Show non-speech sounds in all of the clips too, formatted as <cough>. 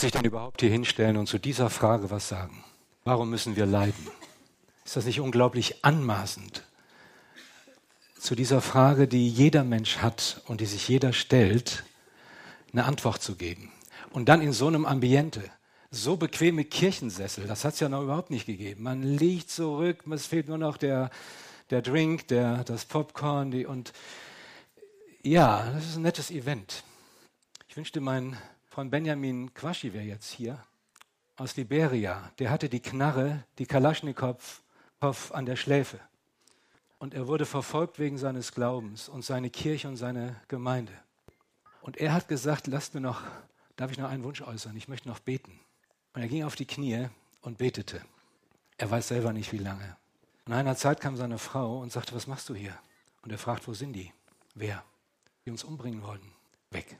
sich denn überhaupt hier hinstellen und zu dieser Frage was sagen? Warum müssen wir leiden? Ist das nicht unglaublich anmaßend? Zu dieser Frage, die jeder Mensch hat und die sich jeder stellt, eine Antwort zu geben. Und dann in so einem Ambiente, so bequeme Kirchensessel, das hat es ja noch überhaupt nicht gegeben. Man liegt zurück, es fehlt nur noch der, der Drink, der, das Popcorn die, und ja, das ist ein nettes Event. Ich wünschte, mein Freund Benjamin Quaschi wäre jetzt hier aus Liberia. Der hatte die Knarre, die Kalaschnikow an der Schläfe. Und er wurde verfolgt wegen seines Glaubens und seine Kirche und seine Gemeinde. Und er hat gesagt, lasst mir noch, darf ich noch einen Wunsch äußern? Ich möchte noch beten. Und er ging auf die Knie und betete. Er weiß selber nicht, wie lange. Nach einer Zeit kam seine Frau und sagte, was machst du hier? Und er fragt, wo sind die? Wer? Die uns umbringen wollten. Weg.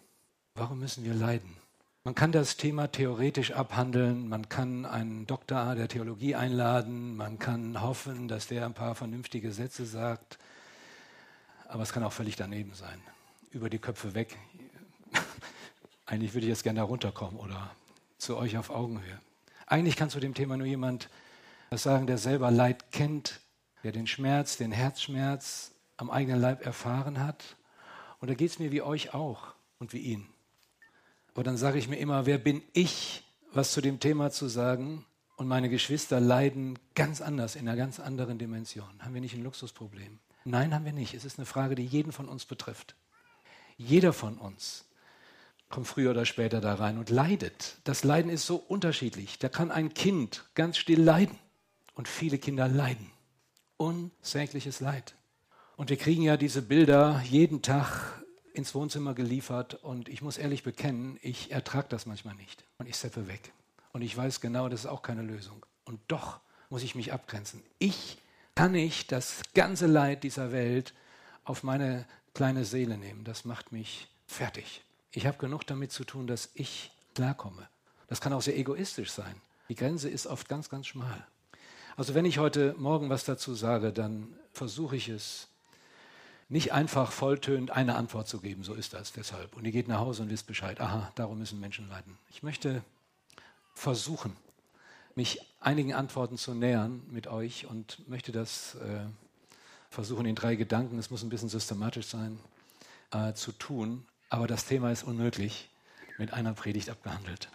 Warum müssen wir leiden? Man kann das Thema theoretisch abhandeln, man kann einen Doktor der Theologie einladen, man kann hoffen, dass der ein paar vernünftige Sätze sagt, aber es kann auch völlig daneben sein. Über die Köpfe weg. <laughs> Eigentlich würde ich jetzt gerne da runterkommen oder zu euch auf Augenhöhe. Eigentlich kann zu dem Thema nur jemand was sagen, der selber Leid kennt, der den Schmerz, den Herzschmerz am eigenen Leib erfahren hat. Und da geht es mir wie euch auch und wie ihn. Aber dann sage ich mir immer, wer bin ich, was zu dem Thema zu sagen? Und meine Geschwister leiden ganz anders, in einer ganz anderen Dimension. Haben wir nicht ein Luxusproblem? Nein, haben wir nicht. Es ist eine Frage, die jeden von uns betrifft. Jeder von uns kommt früher oder später da rein und leidet. Das Leiden ist so unterschiedlich. Da kann ein Kind ganz still leiden und viele Kinder leiden. Unsägliches Leid. Und wir kriegen ja diese Bilder jeden Tag ins Wohnzimmer geliefert und ich muss ehrlich bekennen, ich ertrage das manchmal nicht und ich seppe weg. Und ich weiß genau, das ist auch keine Lösung. Und doch muss ich mich abgrenzen. Ich kann nicht das ganze Leid dieser Welt auf meine kleine Seele nehmen. Das macht mich fertig. Ich habe genug damit zu tun, dass ich klarkomme. Das kann auch sehr egoistisch sein. Die Grenze ist oft ganz, ganz schmal. Also wenn ich heute Morgen was dazu sage, dann versuche ich es nicht einfach volltönend eine Antwort zu geben, so ist das deshalb. Und ihr geht nach Hause und wisst Bescheid, aha, darum müssen Menschen leiden. Ich möchte versuchen, mich einigen Antworten zu nähern mit euch und möchte das äh, versuchen in drei Gedanken, es muss ein bisschen systematisch sein, äh, zu tun. Aber das Thema ist unmöglich mit einer Predigt abgehandelt.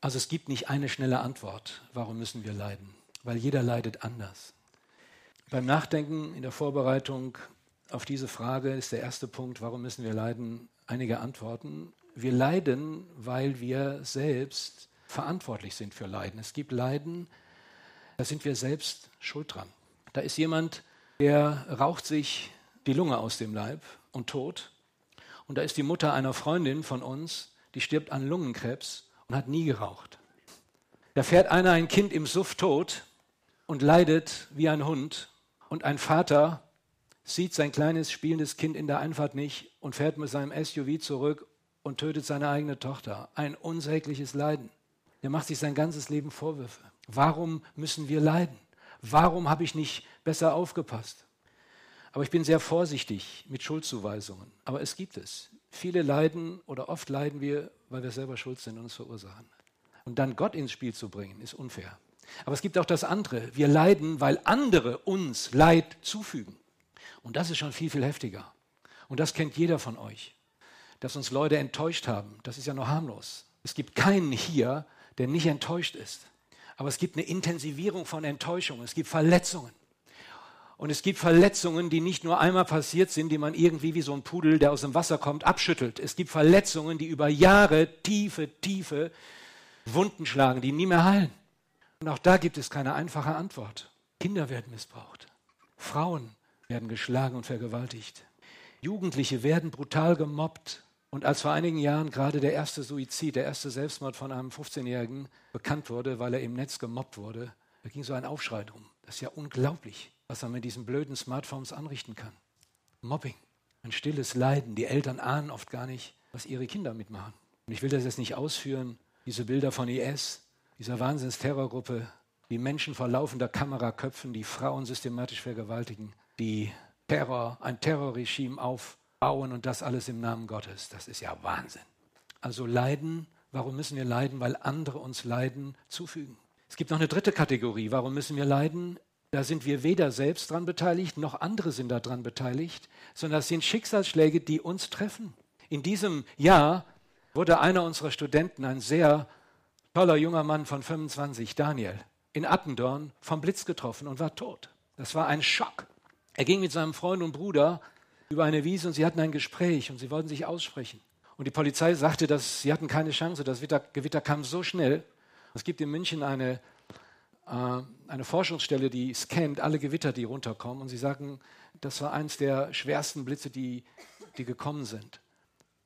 Also es gibt nicht eine schnelle Antwort, warum müssen wir leiden, weil jeder leidet anders. Beim Nachdenken in der Vorbereitung auf diese Frage ist der erste Punkt, warum müssen wir leiden, einige Antworten. Wir leiden, weil wir selbst verantwortlich sind für Leiden. Es gibt Leiden, da sind wir selbst schuld dran. Da ist jemand, der raucht sich die Lunge aus dem Leib und tot und da ist die Mutter einer Freundin von uns, die stirbt an Lungenkrebs und hat nie geraucht. Da fährt einer ein Kind im Suff tot und leidet wie ein Hund. Und ein Vater sieht sein kleines spielendes Kind in der Einfahrt nicht und fährt mit seinem SUV zurück und tötet seine eigene Tochter. Ein unsägliches Leiden. Der macht sich sein ganzes Leben Vorwürfe. Warum müssen wir leiden? Warum habe ich nicht besser aufgepasst? Aber ich bin sehr vorsichtig mit Schuldzuweisungen. Aber es gibt es. Viele leiden oder oft leiden wir, weil wir selber schuld sind und es verursachen. Und dann Gott ins Spiel zu bringen, ist unfair. Aber es gibt auch das andere. Wir leiden, weil andere uns Leid zufügen. Und das ist schon viel, viel heftiger. Und das kennt jeder von euch. Dass uns Leute enttäuscht haben, das ist ja nur harmlos. Es gibt keinen hier, der nicht enttäuscht ist. Aber es gibt eine Intensivierung von Enttäuschungen. Es gibt Verletzungen. Und es gibt Verletzungen, die nicht nur einmal passiert sind, die man irgendwie wie so ein Pudel, der aus dem Wasser kommt, abschüttelt. Es gibt Verletzungen, die über Jahre tiefe, tiefe Wunden schlagen, die nie mehr heilen. Und auch da gibt es keine einfache Antwort. Kinder werden missbraucht. Frauen werden geschlagen und vergewaltigt. Jugendliche werden brutal gemobbt. Und als vor einigen Jahren gerade der erste Suizid, der erste Selbstmord von einem 15-Jährigen bekannt wurde, weil er im Netz gemobbt wurde, da ging so ein Aufschrei drum. Das ist ja unglaublich was man mit diesen blöden Smartphones anrichten kann. Mobbing, ein stilles Leiden. Die Eltern ahnen oft gar nicht, was ihre Kinder mitmachen. Und ich will das jetzt nicht ausführen, diese Bilder von IS, dieser Wahnsinnsterrorgruppe, die Menschen vor laufender Kamera köpfen, die Frauen systematisch vergewaltigen, die Terror, ein Terrorregime aufbauen und das alles im Namen Gottes. Das ist ja Wahnsinn. Also Leiden, Warum müssen wir leiden? Weil andere uns Leiden zufügen. Es gibt noch eine dritte Kategorie. Warum müssen wir leiden? Da sind wir weder selbst dran beteiligt, noch andere sind daran beteiligt, sondern das sind Schicksalsschläge, die uns treffen. In diesem Jahr wurde einer unserer Studenten, ein sehr toller junger Mann von 25, Daniel, in Attendorn vom Blitz getroffen und war tot. Das war ein Schock. Er ging mit seinem Freund und Bruder über eine Wiese und sie hatten ein Gespräch und sie wollten sich aussprechen. Und die Polizei sagte, dass sie hatten keine Chance, das Gewitter kam so schnell. Es gibt in München eine, äh, eine Forschungsstelle, die scannt alle Gewitter, die runterkommen. Und sie sagen, das war eines der schwersten Blitze, die, die gekommen sind.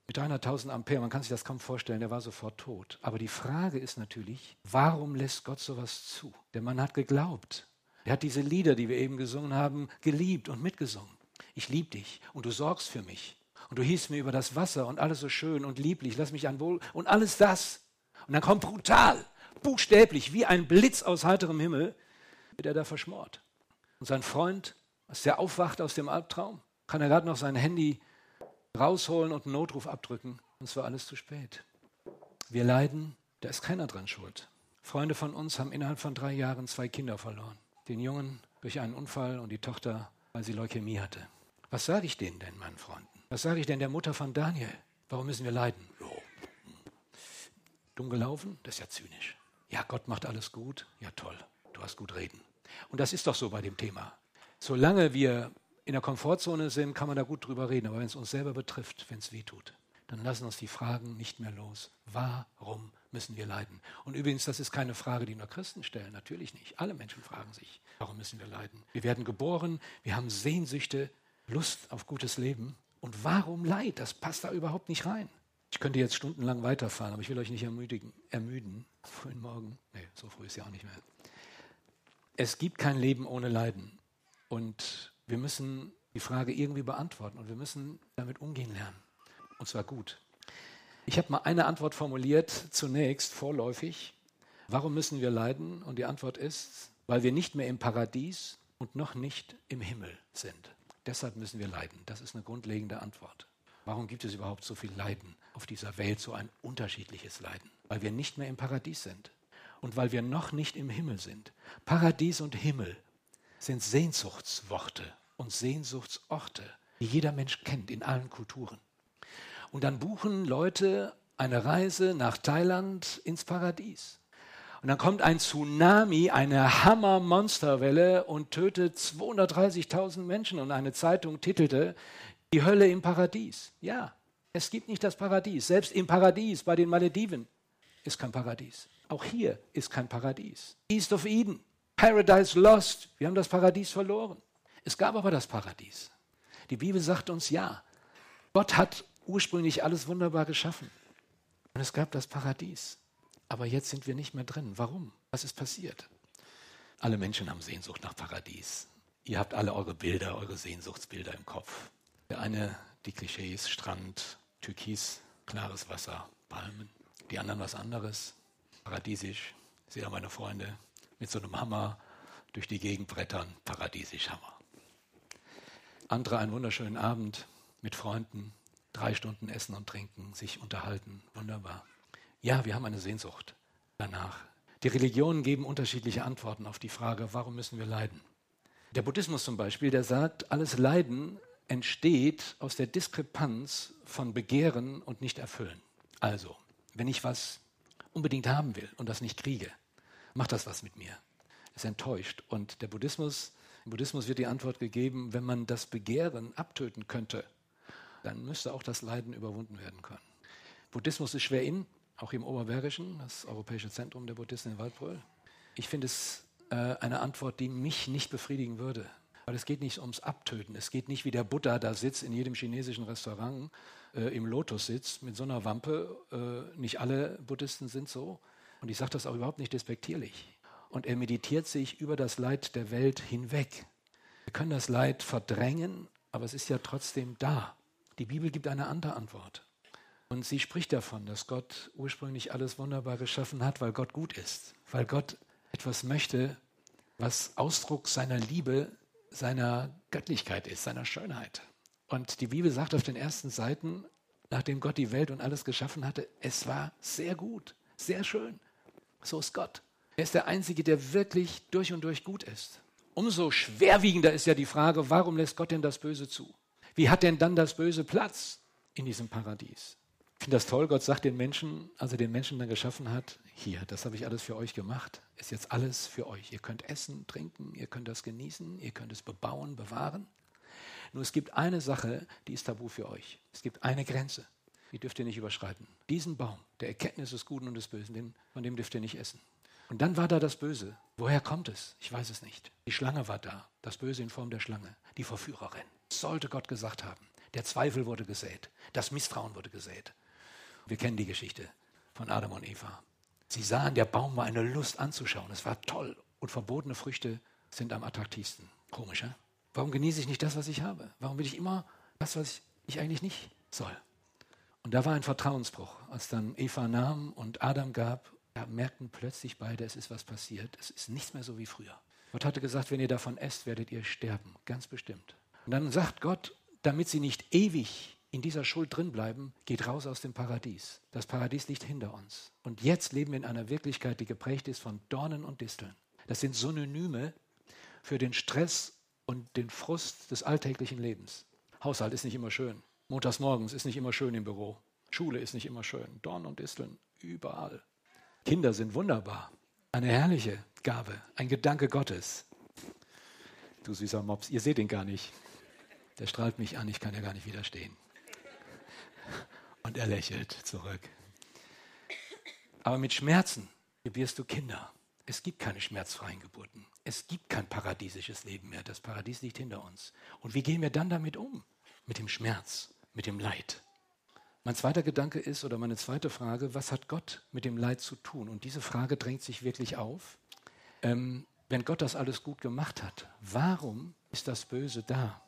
Mit 300.000 Ampere, man kann sich das kaum vorstellen, der war sofort tot. Aber die Frage ist natürlich, warum lässt Gott sowas zu? Der Mann hat geglaubt. Er hat diese Lieder, die wir eben gesungen haben, geliebt und mitgesungen. Ich liebe dich und du sorgst für mich. Und du hieß mir über das Wasser und alles so schön und lieblich, lass mich an Wohl und alles das. Und dann kommt brutal, buchstäblich, wie ein Blitz aus heiterem Himmel, wird er da verschmort. Und sein Freund, als der aufwacht aus dem Albtraum, kann er gerade noch sein Handy rausholen und einen Notruf abdrücken. Und es war alles zu spät. Wir leiden, da ist keiner dran schuld. Freunde von uns haben innerhalb von drei Jahren zwei Kinder verloren. Den Jungen durch einen Unfall und die Tochter, weil sie Leukämie hatte. Was sage ich denen denn, meinen Freunden? Was sage ich denn der Mutter von Daniel? Warum müssen wir leiden? Jo. Dumm gelaufen? Das ist ja zynisch. Ja, Gott macht alles gut. Ja, toll. Du hast gut reden. Und das ist doch so bei dem Thema. Solange wir in der Komfortzone sind, kann man da gut drüber reden. Aber wenn es uns selber betrifft, wenn es weh tut, dann lassen uns die Fragen nicht mehr los. Warum müssen wir leiden? Und übrigens, das ist keine Frage, die nur Christen stellen. Natürlich nicht. Alle Menschen fragen sich, warum müssen wir leiden? Wir werden geboren, wir haben Sehnsüchte, Lust auf gutes Leben. Und warum Leid? Das passt da überhaupt nicht rein. Ich könnte jetzt stundenlang weiterfahren, aber ich will euch nicht ermüdigen, ermüden. Frühen Morgen. Nee, so früh ist ja auch nicht mehr. Es gibt kein Leben ohne Leiden. Und wir müssen die Frage irgendwie beantworten und wir müssen damit umgehen lernen. Und zwar gut. Ich habe mal eine Antwort formuliert, zunächst vorläufig. Warum müssen wir leiden? Und die Antwort ist, weil wir nicht mehr im Paradies und noch nicht im Himmel sind. Deshalb müssen wir leiden. Das ist eine grundlegende Antwort. Warum gibt es überhaupt so viel Leiden auf dieser Welt, so ein unterschiedliches Leiden? Weil wir nicht mehr im Paradies sind und weil wir noch nicht im Himmel sind. Paradies und Himmel sind Sehnsuchtsworte und Sehnsuchtsorte, die jeder Mensch kennt in allen Kulturen. Und dann buchen Leute eine Reise nach Thailand ins Paradies. Und dann kommt ein Tsunami, eine Hammer-Monsterwelle und tötet 230.000 Menschen. Und eine Zeitung titelte, die Hölle im Paradies. Ja, es gibt nicht das Paradies. Selbst im Paradies bei den Malediven ist kein Paradies. Auch hier ist kein Paradies. East of Eden, Paradise Lost. Wir haben das Paradies verloren. Es gab aber das Paradies. Die Bibel sagt uns ja. Gott hat ursprünglich alles wunderbar geschaffen. Und es gab das Paradies. Aber jetzt sind wir nicht mehr drin. Warum? Was ist passiert? Alle Menschen haben Sehnsucht nach Paradies. Ihr habt alle eure Bilder, eure Sehnsuchtsbilder im Kopf. Der eine die Klischees, Strand, Türkis, klares Wasser, Palmen. Die anderen was anderes, paradiesisch. Sehe da meine Freunde mit so einem Hammer durch die Gegend brettern, paradiesisch Hammer. Andere einen wunderschönen Abend mit Freunden, drei Stunden essen und trinken, sich unterhalten, wunderbar. Ja, wir haben eine Sehnsucht danach. Die Religionen geben unterschiedliche Antworten auf die Frage, warum müssen wir leiden? Der Buddhismus zum Beispiel, der sagt, alles Leiden entsteht aus der Diskrepanz von Begehren und Nicht-Erfüllen. Also, wenn ich was unbedingt haben will und das nicht kriege, macht das was mit mir. Ist enttäuscht. Und der Buddhismus, im Buddhismus wird die Antwort gegeben, wenn man das Begehren abtöten könnte, dann müsste auch das Leiden überwunden werden können. Buddhismus ist schwer in, auch im Oberbergischen, das Europäische Zentrum der Buddhisten in Waldbröl. Ich finde es äh, eine Antwort, die mich nicht befriedigen würde. Weil es geht nicht ums Abtöten. Es geht nicht, wie der Buddha da sitzt in jedem chinesischen Restaurant, äh, im Lotus sitzt mit so einer Wampe. Äh, nicht alle Buddhisten sind so. Und ich sage das auch überhaupt nicht despektierlich. Und er meditiert sich über das Leid der Welt hinweg. Wir können das Leid verdrängen, aber es ist ja trotzdem da. Die Bibel gibt eine andere Antwort. Und sie spricht davon, dass Gott ursprünglich alles wunderbar geschaffen hat, weil Gott gut ist, weil Gott etwas möchte, was Ausdruck seiner Liebe, seiner Göttlichkeit ist, seiner Schönheit. Und die Bibel sagt auf den ersten Seiten, nachdem Gott die Welt und alles geschaffen hatte, es war sehr gut, sehr schön. So ist Gott. Er ist der Einzige, der wirklich durch und durch gut ist. Umso schwerwiegender ist ja die Frage, warum lässt Gott denn das Böse zu? Wie hat denn dann das Böse Platz in diesem Paradies? Ich finde das toll, Gott sagt den Menschen, als er den Menschen dann geschaffen hat, hier, das habe ich alles für euch gemacht, ist jetzt alles für euch. Ihr könnt essen, trinken, ihr könnt das genießen, ihr könnt es bebauen, bewahren. Nur es gibt eine Sache, die ist tabu für euch. Es gibt eine Grenze, die dürft ihr nicht überschreiten. Diesen Baum, der Erkenntnis des Guten und des Bösen, den, von dem dürft ihr nicht essen. Und dann war da das Böse. Woher kommt es? Ich weiß es nicht. Die Schlange war da, das Böse in Form der Schlange, die Verführerin. Sollte Gott gesagt haben. Der Zweifel wurde gesät, das Misstrauen wurde gesät. Wir kennen die Geschichte von Adam und Eva. Sie sahen, der Baum war eine Lust anzuschauen. Es war toll. Und verbotene Früchte sind am attraktivsten. Komisch, ja? Warum genieße ich nicht das, was ich habe? Warum will ich immer das, was ich eigentlich nicht soll? Und da war ein Vertrauensbruch. Als dann Eva nahm und Adam gab, merkten plötzlich beide, es ist was passiert. Es ist nichts mehr so wie früher. Gott hatte gesagt, wenn ihr davon esst, werdet ihr sterben. Ganz bestimmt. Und dann sagt Gott, damit sie nicht ewig in dieser Schuld drin bleiben, geht raus aus dem Paradies. Das Paradies liegt hinter uns. Und jetzt leben wir in einer Wirklichkeit, die geprägt ist von Dornen und Disteln. Das sind Synonyme für den Stress und den Frust des alltäglichen Lebens. Haushalt ist nicht immer schön. Montags morgens ist nicht immer schön im Büro. Schule ist nicht immer schön. Dornen und Disteln überall. Kinder sind wunderbar. Eine herrliche Gabe, ein Gedanke Gottes. Du süßer Mops, ihr seht ihn gar nicht. Der strahlt mich an, ich kann ja gar nicht widerstehen. Und er lächelt zurück. Aber mit Schmerzen gebierst du Kinder. Es gibt keine schmerzfreien Geburten. Es gibt kein paradiesisches Leben mehr. Das Paradies liegt hinter uns. Und wie gehen wir dann damit um? Mit dem Schmerz, mit dem Leid. Mein zweiter Gedanke ist, oder meine zweite Frage, was hat Gott mit dem Leid zu tun? Und diese Frage drängt sich wirklich auf. Ähm, wenn Gott das alles gut gemacht hat, warum ist das Böse da?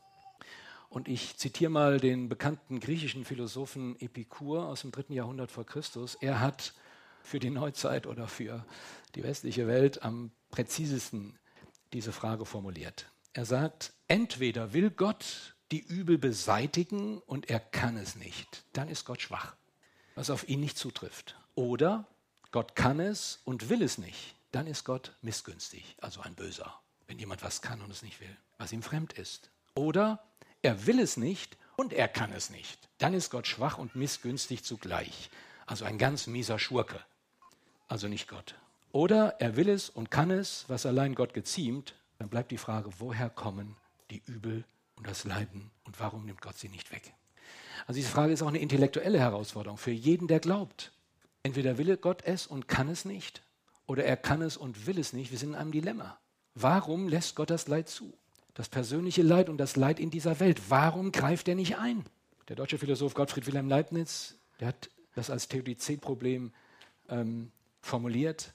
Und ich zitiere mal den bekannten griechischen Philosophen Epikur aus dem dritten Jahrhundert vor Christus. Er hat für die Neuzeit oder für die westliche Welt am präzisesten diese Frage formuliert. Er sagt, entweder will Gott die Übel beseitigen und er kann es nicht, dann ist Gott schwach, was auf ihn nicht zutrifft. Oder Gott kann es und will es nicht, dann ist Gott missgünstig, also ein Böser, wenn jemand was kann und es nicht will, was ihm fremd ist. Oder er will es nicht und er kann es nicht. Dann ist Gott schwach und missgünstig zugleich. Also ein ganz mieser Schurke. Also nicht Gott. Oder er will es und kann es, was allein Gott geziemt. Dann bleibt die Frage, woher kommen die Übel und das Leiden und warum nimmt Gott sie nicht weg? Also diese Frage ist auch eine intellektuelle Herausforderung für jeden, der glaubt. Entweder will Gott es und kann es nicht, oder er kann es und will es nicht. Wir sind in einem Dilemma. Warum lässt Gott das Leid zu? das persönliche Leid und das Leid in dieser Welt. Warum greift er nicht ein? Der deutsche Philosoph Gottfried Wilhelm Leibniz, der hat das als Theodizee-Problem ähm, formuliert.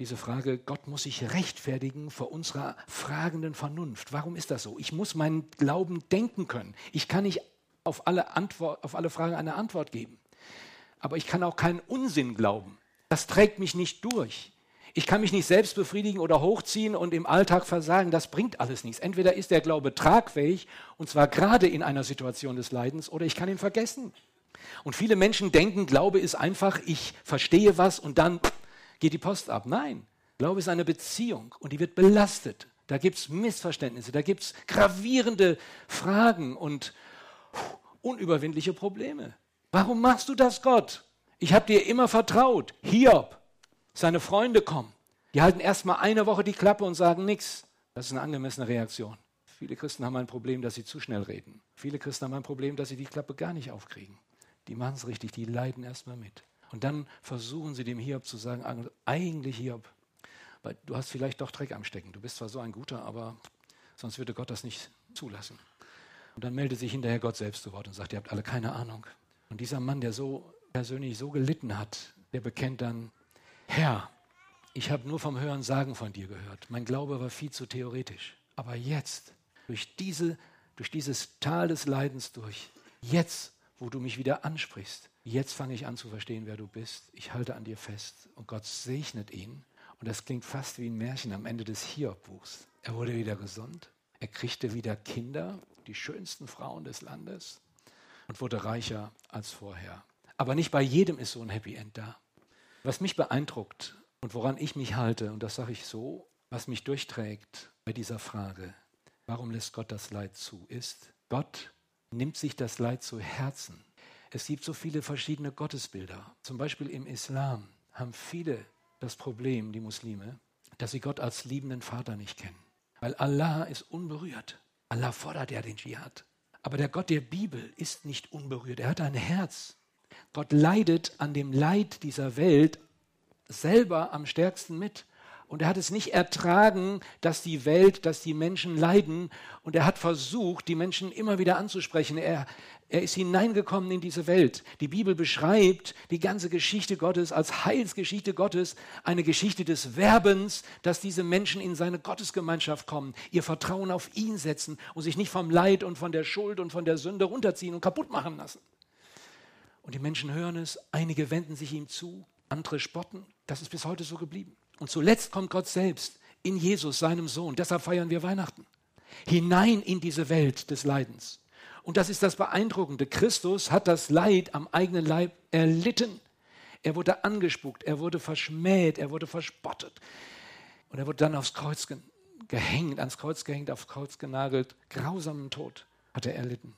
Diese Frage, Gott muss sich rechtfertigen vor unserer fragenden Vernunft. Warum ist das so? Ich muss meinen Glauben denken können. Ich kann nicht auf alle, Antwort, auf alle Fragen eine Antwort geben. Aber ich kann auch keinen Unsinn glauben. Das trägt mich nicht durch. Ich kann mich nicht selbst befriedigen oder hochziehen und im Alltag versagen. Das bringt alles nichts. Entweder ist der Glaube tragfähig, und zwar gerade in einer Situation des Leidens, oder ich kann ihn vergessen. Und viele Menschen denken, Glaube ist einfach, ich verstehe was und dann geht die Post ab. Nein, Glaube ist eine Beziehung und die wird belastet. Da gibt es Missverständnisse, da gibt es gravierende Fragen und unüberwindliche Probleme. Warum machst du das, Gott? Ich habe dir immer vertraut. Hiob, seine Freunde kommen. Die halten erstmal eine Woche die Klappe und sagen nichts. Das ist eine angemessene Reaktion. Viele Christen haben ein Problem, dass sie zu schnell reden. Viele Christen haben ein Problem, dass sie die Klappe gar nicht aufkriegen. Die machen es richtig, die leiden erstmal mit. Und dann versuchen sie dem Hiob zu sagen, eigentlich Hiob, weil du hast vielleicht doch Dreck am Stecken. Du bist zwar so ein guter, aber sonst würde Gott das nicht zulassen. Und dann meldet sich hinterher Gott selbst zu Wort und sagt, ihr habt alle keine Ahnung. Und dieser Mann, der so persönlich so gelitten hat, der bekennt dann, Herr, ich habe nur vom Hören sagen von dir gehört. Mein Glaube war viel zu theoretisch. Aber jetzt, durch, diese, durch dieses Tal des Leidens durch, jetzt, wo du mich wieder ansprichst, jetzt fange ich an zu verstehen, wer du bist. Ich halte an dir fest und Gott segnet ihn. Und das klingt fast wie ein Märchen am Ende des Hiob-Buchs. Er wurde wieder gesund. Er kriegte wieder Kinder, die schönsten Frauen des Landes. und wurde reicher als vorher. Aber nicht bei jedem ist so ein Happy End da. Was mich beeindruckt und woran ich mich halte, und das sage ich so, was mich durchträgt bei dieser Frage, warum lässt Gott das Leid zu, ist, Gott nimmt sich das Leid zu Herzen. Es gibt so viele verschiedene Gottesbilder. Zum Beispiel im Islam haben viele das Problem, die Muslime, dass sie Gott als liebenden Vater nicht kennen. Weil Allah ist unberührt. Allah fordert ja den Dschihad. Aber der Gott der Bibel ist nicht unberührt. Er hat ein Herz. Gott leidet an dem Leid dieser Welt selber am stärksten mit. Und er hat es nicht ertragen, dass die Welt, dass die Menschen leiden. Und er hat versucht, die Menschen immer wieder anzusprechen. Er, er ist hineingekommen in diese Welt. Die Bibel beschreibt die ganze Geschichte Gottes als Heilsgeschichte Gottes, eine Geschichte des Werbens, dass diese Menschen in seine Gottesgemeinschaft kommen, ihr Vertrauen auf ihn setzen und sich nicht vom Leid und von der Schuld und von der Sünde runterziehen und kaputt machen lassen. Und die Menschen hören es, einige wenden sich ihm zu, andere spotten. Das ist bis heute so geblieben. Und zuletzt kommt Gott selbst in Jesus, seinem Sohn. Deshalb feiern wir Weihnachten. Hinein in diese Welt des Leidens. Und das ist das Beeindruckende. Christus hat das Leid am eigenen Leib erlitten. Er wurde angespuckt, er wurde verschmäht, er wurde verspottet. Und er wurde dann aufs Kreuz ge gehängt, ans Kreuz gehängt, aufs Kreuz genagelt. Grausamen Tod hat er erlitten.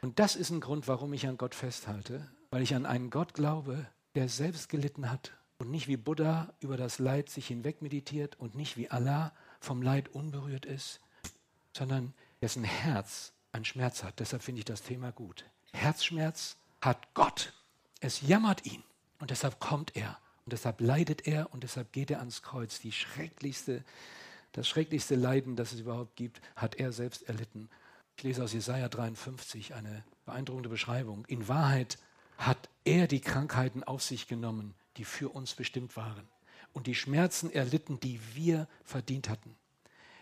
Und das ist ein Grund, warum ich an Gott festhalte, weil ich an einen Gott glaube, der selbst gelitten hat und nicht wie Buddha über das Leid sich hinweg meditiert und nicht wie Allah vom Leid unberührt ist, sondern dessen Herz einen Schmerz hat. Deshalb finde ich das Thema gut. Herzschmerz hat Gott. Es jammert ihn und deshalb kommt er und deshalb leidet er und deshalb geht er ans Kreuz. Die schrecklichste, das schrecklichste Leiden, das es überhaupt gibt, hat er selbst erlitten. Ich lese aus Jesaja 53 eine beeindruckende Beschreibung. In Wahrheit hat er die Krankheiten auf sich genommen, die für uns bestimmt waren und die Schmerzen erlitten, die wir verdient hatten.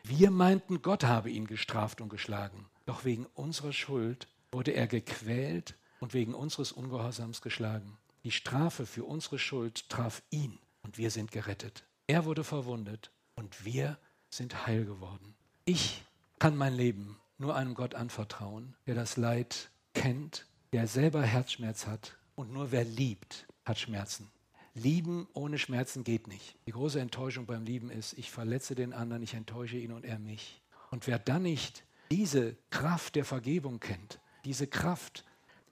Wir meinten, Gott habe ihn gestraft und geschlagen, doch wegen unserer Schuld wurde er gequält und wegen unseres Ungehorsams geschlagen. Die Strafe für unsere Schuld traf ihn und wir sind gerettet. Er wurde verwundet und wir sind heil geworden. Ich kann mein Leben nur einem Gott anvertrauen, der das Leid kennt, der selber Herzschmerz hat und nur wer liebt, hat Schmerzen. Lieben ohne Schmerzen geht nicht. Die große Enttäuschung beim Lieben ist, ich verletze den anderen, ich enttäusche ihn und er mich. Und wer dann nicht diese Kraft der Vergebung kennt, diese Kraft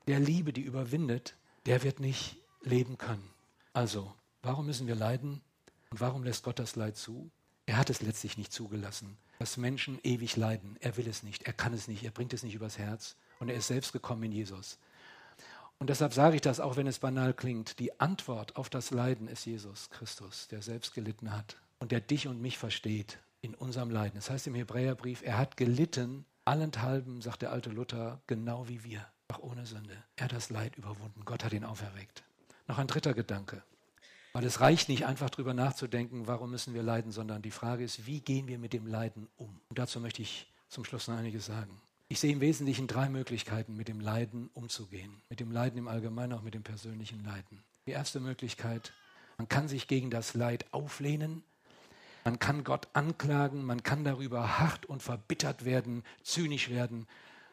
der Liebe, die überwindet, der wird nicht leben können. Also, warum müssen wir leiden und warum lässt Gott das Leid zu? Er hat es letztlich nicht zugelassen, dass Menschen ewig leiden. Er will es nicht, er kann es nicht, er bringt es nicht übers Herz. Und er ist selbst gekommen in Jesus. Und deshalb sage ich das, auch wenn es banal klingt. Die Antwort auf das Leiden ist Jesus Christus, der selbst gelitten hat und der dich und mich versteht in unserem Leiden. Das heißt im Hebräerbrief, er hat gelitten, allenthalben, sagt der alte Luther, genau wie wir, auch ohne Sünde. Er hat das Leid überwunden. Gott hat ihn auferweckt. Noch ein dritter Gedanke. Weil es reicht nicht einfach darüber nachzudenken, warum müssen wir leiden, sondern die Frage ist, wie gehen wir mit dem Leiden um? Und dazu möchte ich zum Schluss noch einiges sagen. Ich sehe im Wesentlichen drei Möglichkeiten, mit dem Leiden umzugehen. Mit dem Leiden im Allgemeinen, auch mit dem persönlichen Leiden. Die erste Möglichkeit, man kann sich gegen das Leid auflehnen, man kann Gott anklagen, man kann darüber hart und verbittert werden, zynisch werden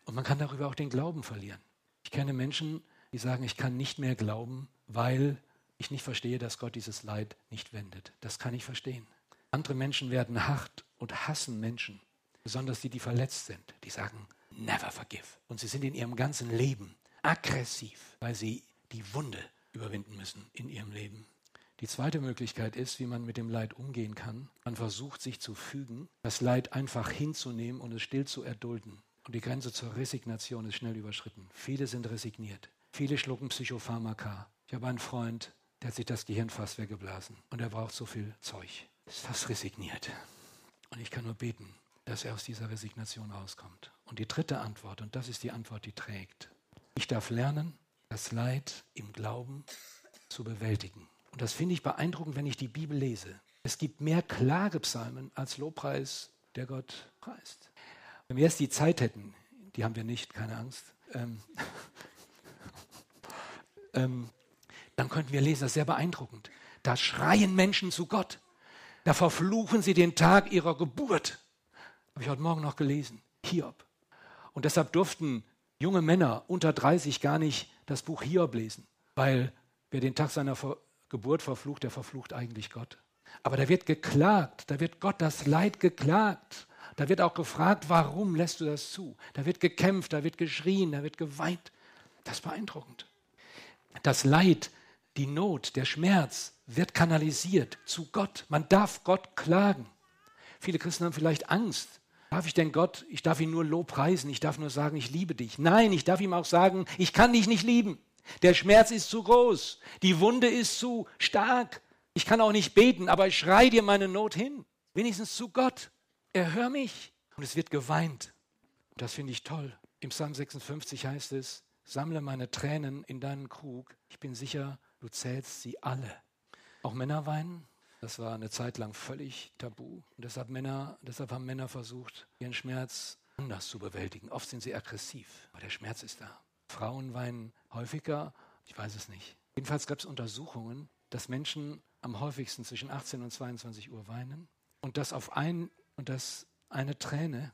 und man kann darüber auch den Glauben verlieren. Ich kenne Menschen, die sagen, ich kann nicht mehr glauben, weil ich nicht verstehe, dass Gott dieses Leid nicht wendet. Das kann ich verstehen. Andere Menschen werden hart und hassen Menschen, besonders die, die verletzt sind. Die sagen, never forgive. Und sie sind in ihrem ganzen Leben aggressiv, weil sie die Wunde überwinden müssen in ihrem Leben. Die zweite Möglichkeit ist, wie man mit dem Leid umgehen kann. Man versucht sich zu fügen, das Leid einfach hinzunehmen und es still zu erdulden. Und die Grenze zur Resignation ist schnell überschritten. Viele sind resigniert. Viele schlucken Psychopharmaka. Ich habe einen Freund, der hat sich das Gehirn fast weggeblasen. Und er braucht so viel Zeug. Ist fast resigniert. Und ich kann nur beten, dass er aus dieser Resignation rauskommt. Und die dritte Antwort, und das ist die Antwort, die trägt. Ich darf lernen, das Leid im Glauben zu bewältigen. Und das finde ich beeindruckend, wenn ich die Bibel lese. Es gibt mehr Klagepsalmen als Lobpreis, der Gott preist. Wenn wir jetzt die Zeit hätten, die haben wir nicht, keine Angst, ähm, <laughs> ähm, dann könnten wir lesen, das ist sehr beeindruckend. Da schreien Menschen zu Gott. Da verfluchen sie den Tag ihrer Geburt. Habe ich heute Morgen noch gelesen. Hiob. Und deshalb durften junge Männer unter 30 gar nicht das Buch Hiob lesen, weil wer den Tag seiner Ver Geburt verflucht, der verflucht eigentlich Gott. Aber da wird geklagt, da wird Gott das Leid geklagt. Da wird auch gefragt, warum lässt du das zu? Da wird gekämpft, da wird geschrien, da wird geweint. Das ist beeindruckend. Das Leid, die Not, der Schmerz wird kanalisiert zu Gott. Man darf Gott klagen. Viele Christen haben vielleicht Angst. Darf ich denn Gott, ich darf ihn nur lobpreisen, ich darf nur sagen, ich liebe dich. Nein, ich darf ihm auch sagen, ich kann dich nicht lieben. Der Schmerz ist zu groß, die Wunde ist zu stark. Ich kann auch nicht beten, aber ich schreie dir meine Not hin. Wenigstens zu Gott. Erhör mich. Und es wird geweint. Das finde ich toll. Im Psalm 56 heißt es, sammle meine Tränen in deinen Krug. Ich bin sicher, du zählst sie alle. Auch Männer weinen. Das war eine Zeit lang völlig tabu. Und deshalb, Männer, deshalb haben Männer versucht, ihren Schmerz anders zu bewältigen. Oft sind sie aggressiv, aber der Schmerz ist da. Frauen weinen häufiger, ich weiß es nicht. Jedenfalls gab es Untersuchungen, dass Menschen am häufigsten zwischen 18 und 22 Uhr weinen und dass auf ein und dass eine Träne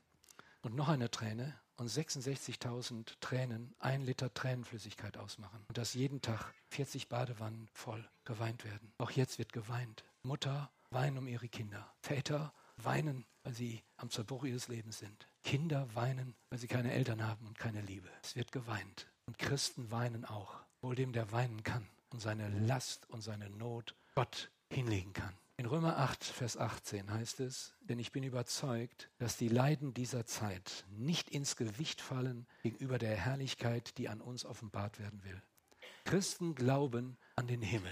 und noch eine Träne und 66.000 Tränen ein Liter Tränenflüssigkeit ausmachen und dass jeden Tag 40 Badewannen voll geweint werden. Auch jetzt wird geweint. Mutter weinen um ihre Kinder. Väter weinen, weil sie am Zerbruch ihres Lebens sind. Kinder weinen, weil sie keine Eltern haben und keine Liebe. Es wird geweint. Und Christen weinen auch. Wohl dem, der weinen kann und seine Last und seine Not Gott hinlegen kann. In Römer 8, Vers 18 heißt es, denn ich bin überzeugt, dass die Leiden dieser Zeit nicht ins Gewicht fallen gegenüber der Herrlichkeit, die an uns offenbart werden will. Christen glauben an den Himmel.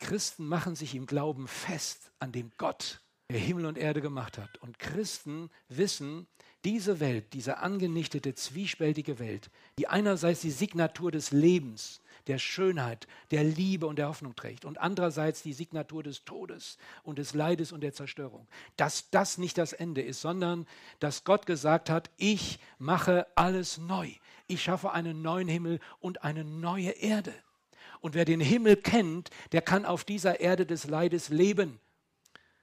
Christen machen sich im Glauben fest an dem Gott, der Himmel und Erde gemacht hat. Und Christen wissen, diese Welt, diese angenichtete, zwiespältige Welt, die einerseits die Signatur des Lebens, der Schönheit, der Liebe und der Hoffnung trägt und andererseits die Signatur des Todes und des Leides und der Zerstörung, dass das nicht das Ende ist, sondern dass Gott gesagt hat, ich mache alles neu. Ich schaffe einen neuen Himmel und eine neue Erde. Und wer den Himmel kennt, der kann auf dieser Erde des Leides leben.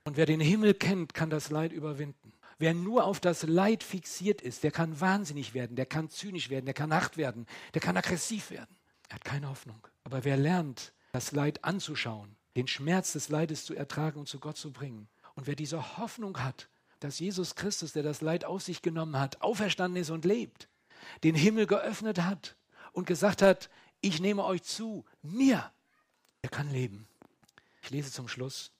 Und wer den Himmel kennt, kann das Leid überwinden. Wer nur auf das Leid fixiert ist, der kann wahnsinnig werden, der kann zynisch werden, der kann hart werden, der kann aggressiv werden. Er hat keine Hoffnung. Aber wer lernt, das Leid anzuschauen, den Schmerz des Leides zu ertragen und zu Gott zu bringen, und wer diese Hoffnung hat, dass Jesus Christus, der das Leid auf sich genommen hat, auferstanden ist und lebt, den Himmel geöffnet hat und gesagt hat, ich nehme euch zu, mir, er kann leben. Ich lese zum Schluss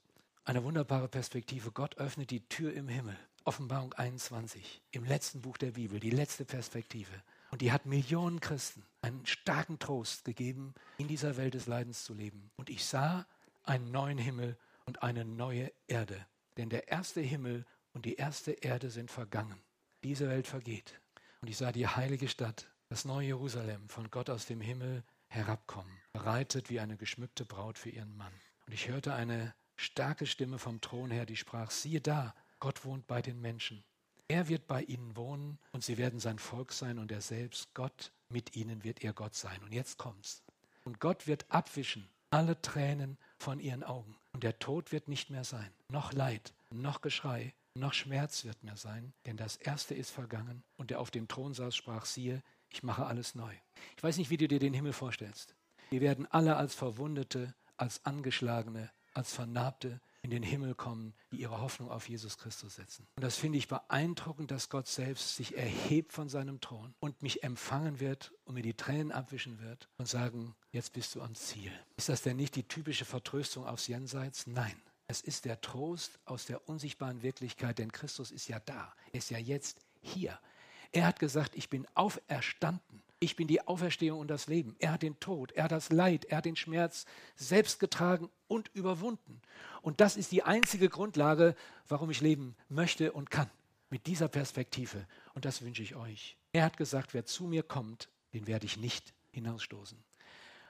eine wunderbare Perspektive. Gott öffnet die Tür im Himmel. Offenbarung 21, im letzten Buch der Bibel, die letzte Perspektive. Und die hat Millionen Christen einen starken Trost gegeben, in dieser Welt des Leidens zu leben. Und ich sah einen neuen Himmel und eine neue Erde. Denn der erste Himmel und die erste Erde sind vergangen. Diese Welt vergeht. Und ich sah die heilige Stadt, das neue Jerusalem, von Gott aus dem Himmel herabkommen, bereitet wie eine geschmückte Braut für ihren Mann. Und ich hörte eine starke Stimme vom Thron her, die sprach, siehe da, Gott wohnt bei den Menschen. Er wird bei ihnen wohnen und sie werden sein Volk sein und er selbst, Gott, mit ihnen wird ihr Gott sein. Und jetzt kommt's. Und Gott wird abwischen alle Tränen von ihren Augen. Und der Tod wird nicht mehr sein. Noch Leid, noch Geschrei, noch Schmerz wird mehr sein, denn das Erste ist vergangen. Und der auf dem Thron saß, sprach, siehe, ich mache alles neu. Ich weiß nicht, wie du dir den Himmel vorstellst. Wir werden alle als Verwundete, als Angeschlagene, als Vernarbte in den Himmel kommen, die ihre Hoffnung auf Jesus Christus setzen. Und das finde ich beeindruckend, dass Gott selbst sich erhebt von seinem Thron und mich empfangen wird und mir die Tränen abwischen wird und sagen, jetzt bist du am Ziel. Ist das denn nicht die typische Vertröstung aufs Jenseits? Nein. Es ist der Trost aus der unsichtbaren Wirklichkeit, denn Christus ist ja da. Er ist ja jetzt hier. Er hat gesagt, ich bin auferstanden. Ich bin die Auferstehung und das Leben. Er hat den Tod, er hat das Leid, er hat den Schmerz selbst getragen und überwunden. Und das ist die einzige Grundlage, warum ich leben möchte und kann. Mit dieser Perspektive. Und das wünsche ich euch. Er hat gesagt, wer zu mir kommt, den werde ich nicht hinausstoßen.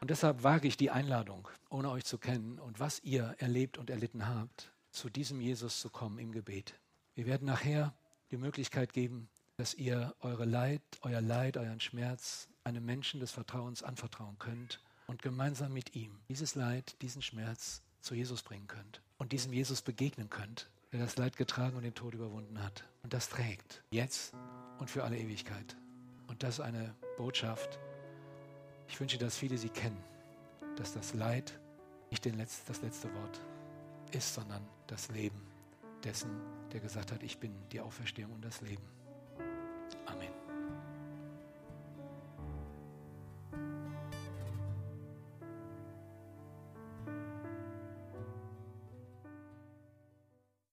Und deshalb wage ich die Einladung, ohne euch zu kennen und was ihr erlebt und erlitten habt, zu diesem Jesus zu kommen im Gebet. Wir werden nachher die Möglichkeit geben, dass ihr eure Leid, euer Leid, euren Schmerz einem Menschen des Vertrauens anvertrauen könnt und gemeinsam mit ihm dieses Leid, diesen Schmerz zu Jesus bringen könnt und diesem Jesus begegnen könnt, der das Leid getragen und den Tod überwunden hat. Und das trägt jetzt und für alle Ewigkeit. Und das ist eine Botschaft. Ich wünsche, dass viele sie kennen, dass das Leid nicht das letzte Wort ist, sondern das Leben dessen, der gesagt hat, ich bin die Auferstehung und das Leben.